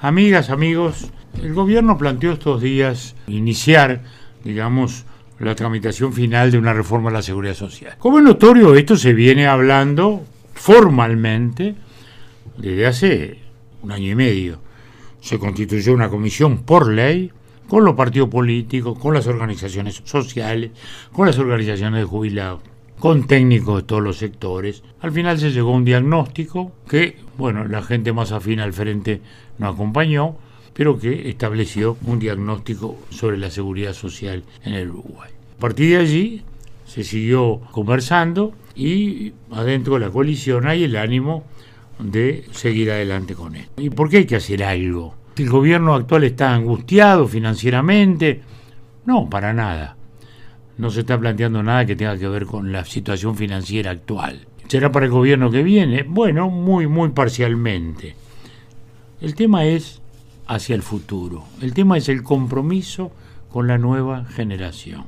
Amigas, amigos, el gobierno planteó estos días iniciar, digamos, la tramitación final de una reforma a la seguridad social. Como es notorio, esto se viene hablando formalmente desde hace un año y medio. Se constituyó una comisión por ley con los partidos políticos, con las organizaciones sociales, con las organizaciones de jubilados, con técnicos de todos los sectores. Al final se llegó a un diagnóstico que, bueno, la gente más afín al frente no acompañó, pero que estableció un diagnóstico sobre la seguridad social en el Uruguay. A partir de allí se siguió conversando y adentro de la coalición hay el ánimo de seguir adelante con esto. ¿Y por qué hay que hacer algo? ¿El gobierno actual está angustiado financieramente? No, para nada. No se está planteando nada que tenga que ver con la situación financiera actual. ¿Será para el gobierno que viene? Bueno, muy, muy parcialmente. El tema es hacia el futuro. El tema es el compromiso con la nueva generación.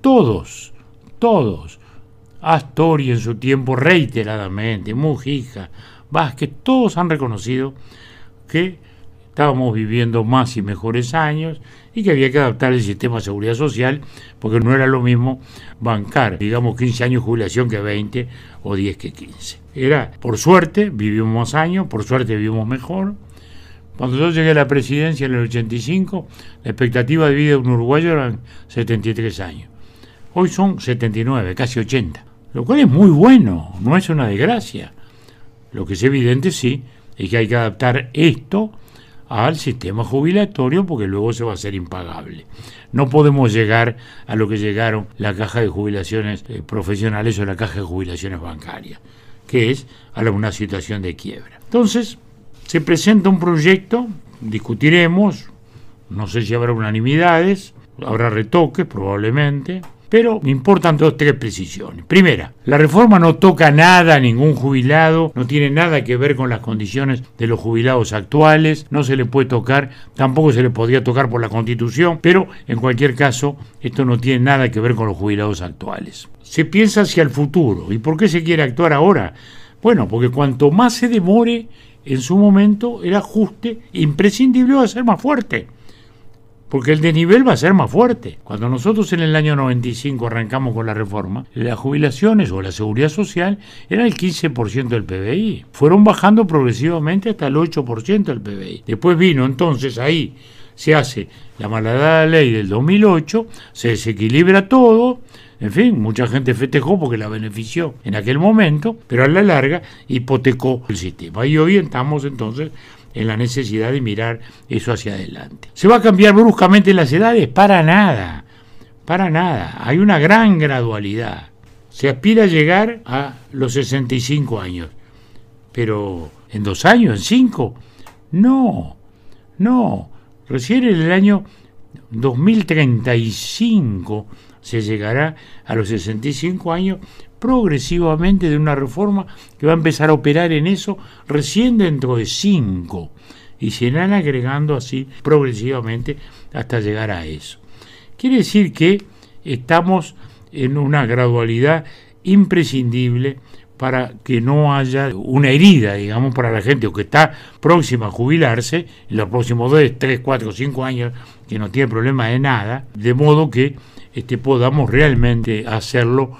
Todos, todos, Astori en su tiempo reiteradamente, Mujica, Vázquez, todos han reconocido que estábamos viviendo más y mejores años y que había que adaptar el sistema de seguridad social porque no era lo mismo bancar, digamos, 15 años de jubilación que 20 o 10 que 15. Era, por suerte, vivimos más años, por suerte vivimos mejor, cuando yo llegué a la presidencia en el 85, la expectativa de vida de un uruguayo eran 73 años. Hoy son 79, casi 80. Lo cual es muy bueno, no es una desgracia. Lo que es evidente, sí, es que hay que adaptar esto al sistema jubilatorio porque luego se va a hacer impagable. No podemos llegar a lo que llegaron la caja de jubilaciones eh, profesionales o la caja de jubilaciones bancarias, que es a una situación de quiebra. Entonces, se presenta un proyecto, discutiremos, no sé si habrá unanimidades, habrá retoques probablemente, pero me importan dos tres precisiones. Primera, la reforma no toca nada a ningún jubilado, no tiene nada que ver con las condiciones de los jubilados actuales, no se le puede tocar, tampoco se le podría tocar por la Constitución, pero en cualquier caso esto no tiene nada que ver con los jubilados actuales. Se piensa hacia el futuro. ¿Y por qué se quiere actuar ahora? Bueno, porque cuanto más se demore, en su momento el ajuste imprescindible va a ser más fuerte, porque el desnivel va a ser más fuerte. Cuando nosotros en el año 95 arrancamos con la reforma, las jubilaciones o la seguridad social era el 15% del PBI. Fueron bajando progresivamente hasta el 8% del PBI. Después vino entonces ahí, se hace la malhadada ley del 2008, se desequilibra todo, en fin, mucha gente festejó porque la benefició en aquel momento, pero a la larga hipotecó el sistema. Y hoy estamos entonces en la necesidad de mirar eso hacia adelante. ¿Se va a cambiar bruscamente las edades? Para nada, para nada. Hay una gran gradualidad. Se aspira a llegar a los 65 años, pero en dos años, en cinco, no, no. Recién en el año 2035 se llegará a los 65 años progresivamente de una reforma que va a empezar a operar en eso recién dentro de 5 y se irán agregando así progresivamente hasta llegar a eso. Quiere decir que estamos en una gradualidad imprescindible para que no haya una herida, digamos, para la gente que está próxima a jubilarse en los próximos 2, 3, 4, 5 años, que no tiene problema de nada, de modo que este, podamos realmente hacerlo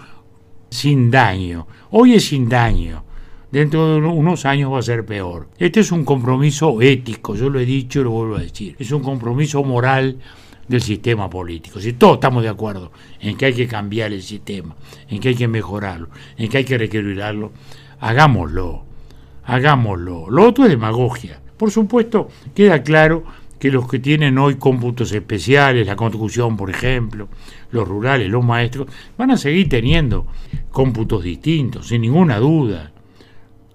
sin daño. Hoy es sin daño. Dentro de unos años va a ser peor. Este es un compromiso ético, yo lo he dicho y lo vuelvo a decir. Es un compromiso moral del sistema político. Si todos estamos de acuerdo en que hay que cambiar el sistema, en que hay que mejorarlo, en que hay que reequilibrarlo, hagámoslo, hagámoslo. Lo otro es demagogia. Por supuesto, queda claro que los que tienen hoy cómputos especiales, la construcción, por ejemplo, los rurales, los maestros, van a seguir teniendo cómputos distintos, sin ninguna duda.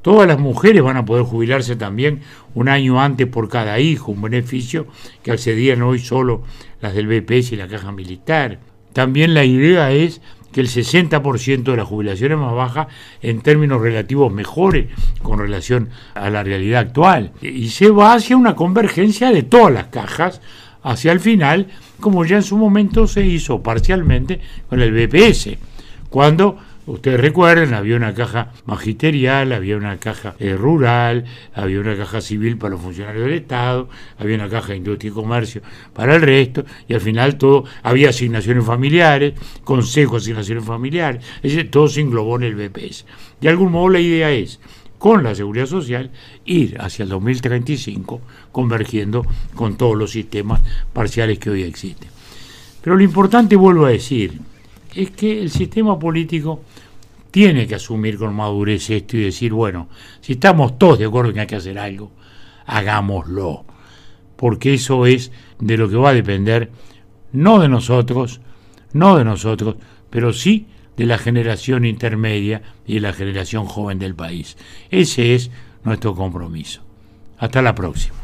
Todas las mujeres van a poder jubilarse también un año antes por cada hijo, un beneficio que accedían hoy solo las del BPS y la Caja Militar. También la idea es que el 60% de las jubilaciones más bajas en términos relativos mejores con relación a la realidad actual. Y se va hacia una convergencia de todas las cajas hacia el final, como ya en su momento se hizo parcialmente con el BPS, cuando Ustedes recuerden, había una caja magisterial, había una caja eh, rural, había una caja civil para los funcionarios del Estado, había una caja de industria y comercio para el resto, y al final todo, había asignaciones familiares, consejo de asignaciones familiares, es decir, todo se englobó en el BPS. De algún modo la idea es, con la seguridad social, ir hacia el 2035 convergiendo con todos los sistemas parciales que hoy existen. Pero lo importante, vuelvo a decir, es que el sistema político tiene que asumir con madurez esto y decir, bueno, si estamos todos de acuerdo en que hay que hacer algo, hagámoslo. Porque eso es de lo que va a depender, no de nosotros, no de nosotros, pero sí de la generación intermedia y de la generación joven del país. Ese es nuestro compromiso. Hasta la próxima.